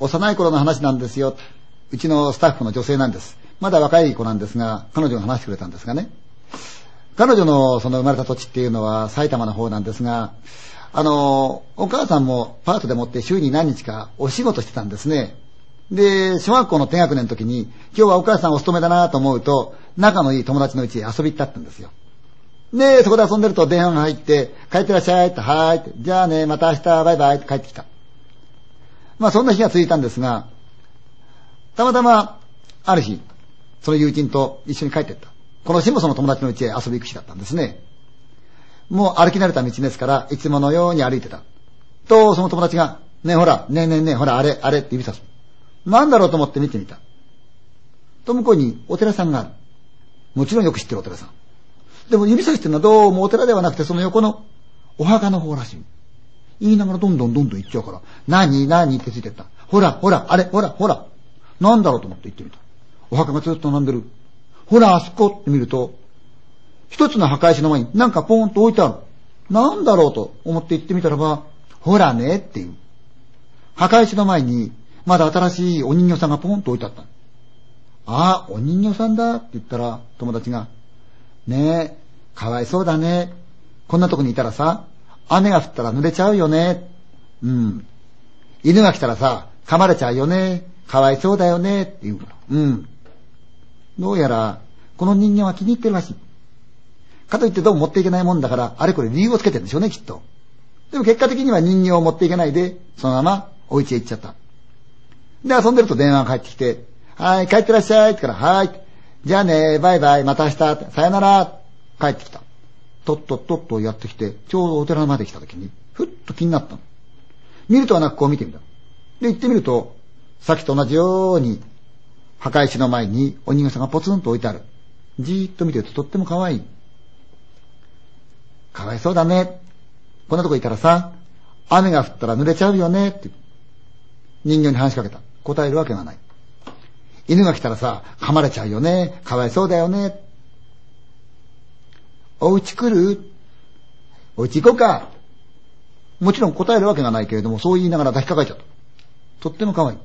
幼い頃の話なんですよ。うちのスタッフの女性なんです。まだ若い子なんですが、彼女が話してくれたんですがね。彼女のその生まれた土地っていうのは埼玉の方なんですが、あの、お母さんもパートでもって週に何日かお仕事してたんですね。で、小学校の低学年の時に、今日はお母さんお勤めだなと思うと、仲のいい友達のうちへ遊び行ったったんですよ。で、そこで遊んでると電話が入って、帰ってらっしゃいって、はーいって、じゃあね、また明日、バイバイって帰ってきた。まあそんな日が続いたんですが、たまたま、ある日、その友人と一緒に帰ってった。この日もその友達の家へ遊び行く日だったんですね。もう歩き慣れた道ですから、いつものように歩いてた。と、その友達が、ねえほら、ねえねえねえ、ほら、あれ、あれって指さす。なんだろうと思って見てみた。と、向こうにお寺さんがある。もちろんよく知ってるお寺さん。でも指さしてるのはどうもお寺ではなくて、その横のお墓の方らしい。言いながらどんどんどんどん行っちゃうから、何何ってついてった。ほら、ほら、あれ、ほら、ほら。なんだろうと思って行ってみた。お墓がずっと並んでる。ほら、あそこって見ると、一つの墓石の前になんかポーンと置いてある。なんだろうと思って行ってみたらば、ほらねっていう。墓石の前に、まだ新しいお人形さんがポンと置いてあった。ああ、お人形さんだって言ったら、友達が、ねえ、かわいそうだね。こんなとこにいたらさ、雨が降ったら濡れちゃうよね。うん。犬が来たらさ、噛まれちゃうよね。かわいそうだよね。って言う。うん。どうやら、この人間は気に入ってるらしい。かといってどうも持っていけないもんだから、あれこれ理由をつけてるんでしょうね、きっと。でも結果的には人形を持っていけないで、そのままお家へ行っちゃった。で、遊んでると電話が返ってきて、はい、帰ってらっしゃいってから、はい。じゃあね、バイバイ、また明日、さよなら、帰ってきた。とっとっとっとやってきて、ちょうどお寺まで来た時に、ふっと気になったの。見るとはなくこう見てみた。で、行ってみると、さっきと同じように、墓石の前にお人形さんがポツンと置いてある。じーっと見てるととっても可愛い。かわいそうだね。こんなとこいたらさ、雨が降ったら濡れちゃうよね。って人形に話しかけた。答えるわけがない。犬が来たらさ、噛まれちゃうよね。かわいそうだよね。お家来る？お家行こうか。もちろん答えるわけがないけれども、そう言いながら抱きかかえちゃった。とっても可愛い。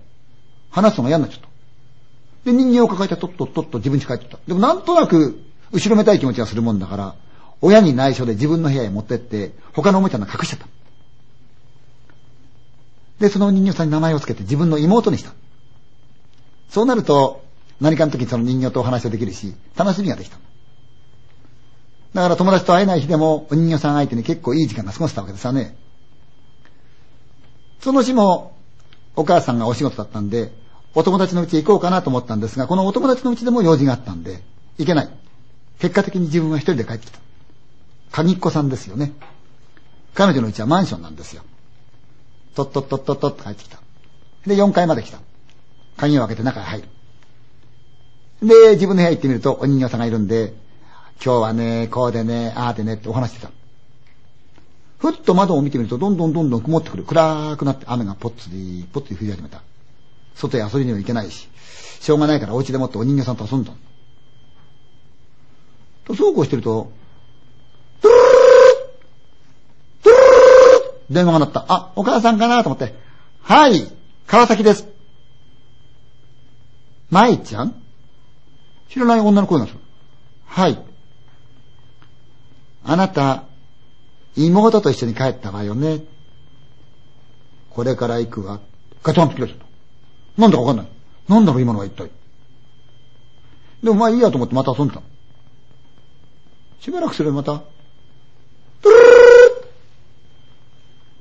話すのが嫌になっちゃった。で、人間を抱えてとっとっとっと自分に帰ってった。でもなんとなく、後ろめたい気持ちがするもんだから、親に内緒で自分の部屋へ持ってって、他のおもちゃの隠しちゃった。で、その人形さんに名前を付けて自分の妹にした。そうなると、何かの時にその人形とお話をできるし、楽しみができた。だから友達と会えない日でも、お人形さん相手に結構いい時間が過ごせたわけですよね。その日も、お母さんがお仕事だったんで、お友達のうち行こうかなと思ったんですが、このお友達のうちでも用事があったんで、行けない。結果的に自分は一人で帰ってきた。鍵っ子さんですよね。彼女のうちはマンションなんですよ。とっとっとっとっとって帰ってきた。で、4階まで来た。鍵を開けて中へ入る。で、自分の部屋行ってみるとお人形さんがいるんで、今日はね、こうでね、ああでねってお話してた。ふっと窓を見てみると、どんどんどんどん曇ってくる。暗くなって雨がぽっつり、ぽっつり降り始めた。外へ遊びには行けないし、しょうがないからお家でもってお人形さんと遊んだ。と、そうこうしてると、電話が鳴った。あ、お母さんかなと思って。はい、川崎です。舞ちゃん？知らない女の声がする。はい。あなた、妹と一緒に帰ったわよね。これから行くわ。ガチャンと切られちゃった。なんだかわかんない。なんだろう今のは一体。でもまあいいやと思ってまた遊んでた。しばらくすればまた、プルー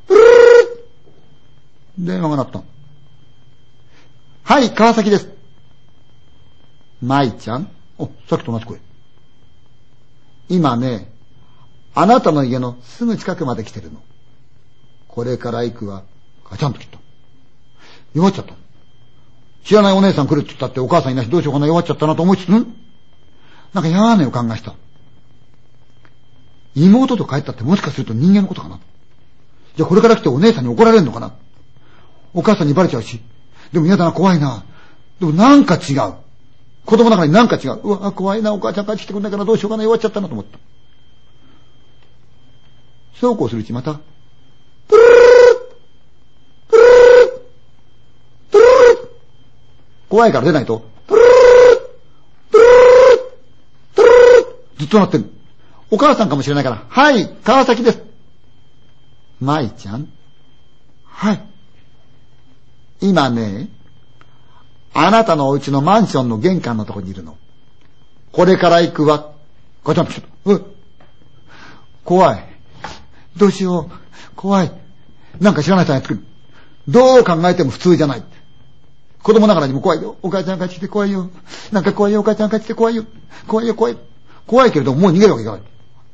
プルー電話が鳴った。はい、川崎です。舞ちゃんお、さっきと同じ声。今ね、あなたの家のすぐ近くまで来てるの。これから行くわ。ガチャンと切った。弱っちゃった。知らないお姉さん来るって言ったってお母さんいないしどうしようかな弱っちゃったなと思いつつ、なんか嫌な予感がした。妹と帰ったってもしかすると人間のことかなじゃあこれから来てお姉さんに怒られるのかなお母さんにバレちゃうし。でも嫌だな、怖いな。でもなんか違う。子供の中になんか違う。うわ、怖いな、お母ちゃん帰ってきてくんないからどうしようかな、弱っちゃったなと思った。そうこうするうちまた、プループループル怖いから出ないと、トゥルルルトゥルルルトゥルルルずっと鳴ってる。お母さんかもしれないから、はい、川崎です。舞ちゃんはい。今ね、あなたのお家のマンションの玄関のとこにいるの。これから行くわ。ガチャンピシャッ。怖い。どうしよう。怖い。なんか知らない人がやってくる。どう考えても普通じゃない。子供ながらにも怖いよ。お母ちゃん帰ってきて怖いよ。なんか怖いよ。お母ちゃん帰ってきて怖いよ。怖いよ、怖い。怖いけれども、もう逃げるわけいかない。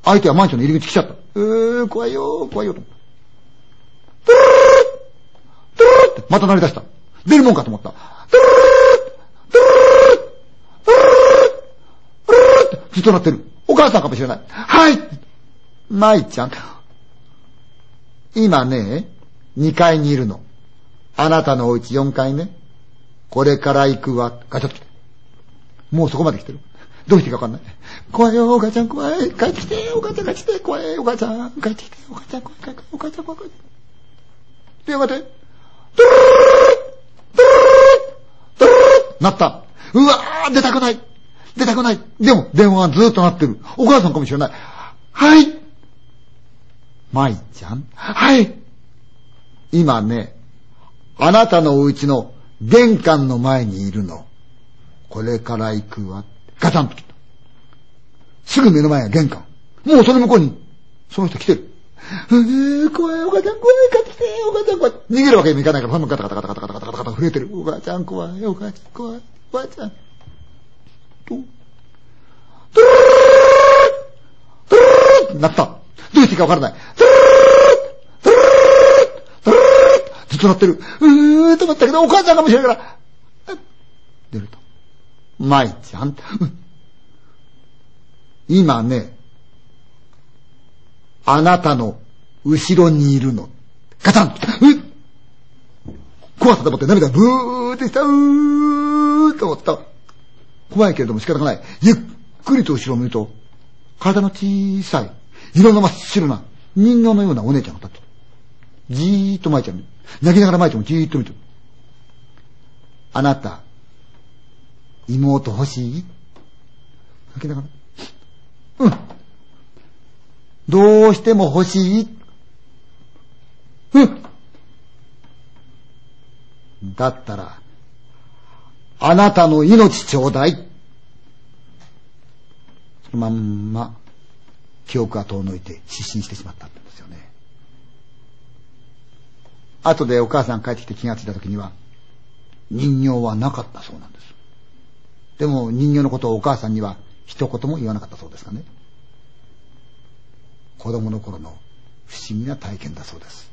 相手はマンションの入り口来ちゃった。うー、怖いよ、怖いよ。トゥルルルトゥってまた鳴り出した。出るもんかと思った。トゥルルルトゥルルルトゥトゥってずっと鳴ってる。お母さんかもしれない。はい舞ちゃん。今ね、2階にいるの。あなたのお家4階ね。これから行くわ。ガチャッと来て。もうそこまで来てる。どうしていいかわかんない。怖いよ、お母ちゃん怖い。帰ってきて、お母ちゃん帰ってきて、怖い、お母ちゃん。帰ってきて、お母ちゃん怖い、お母ちゃん怖い、怖い。電話で、トゥルルルトゥルルルトゥルルルなった。うわー、出たくない。出たくない。でも、電話はずっと鳴ってる。お母さんかもしれない。はい。舞ちゃんはい。今ね、あなたのお家の玄関の前にいるの。これから行くわ。ガチャンと来た。すぐ目の前が玄関。もうその向こうに、その人来てる。えー、怖い、お母ちゃん怖い、帰ってきて、お母ちゃん怖い。逃げるわけにもいかないから、ガタガタガタガタガタガタガタガタ震えてる。お母ちゃん怖い、お母ちゃん怖い、お母ちゃん。と、トゥルルルトゥルルルってなった。どうしていいかわからない。トゥルルルトゥルルルトゥルルルずっとなってる。うーと思ったけど、お母ちゃんかもしれないから、出ると。舞ちゃん、今ね、あなたの後ろにいるの。ガチャン怖さでもって涙ブーってした、うーと思った。怖いけれども仕方がない。ゆっくりと後ろを見ると、体の小さい、色の真っ白な人形のようなお姉ちゃんが立ってる。じーっと舞ちゃん泣きながら舞ちゃんもじーっと見てる。あなた、妹欲しい？泣きながら。うん。どうしても欲しい？うん。だったら、あなたの命ちょうだい。そのまんま、記憶が遠のいて失神してしまったってんですよね。後でお母さん帰ってきて気がついた時には、人形はなかったそうなんです。でも人形のことをお母さんには一言も言わなかったそうですかね。子供の頃の不思議な体験だそうです。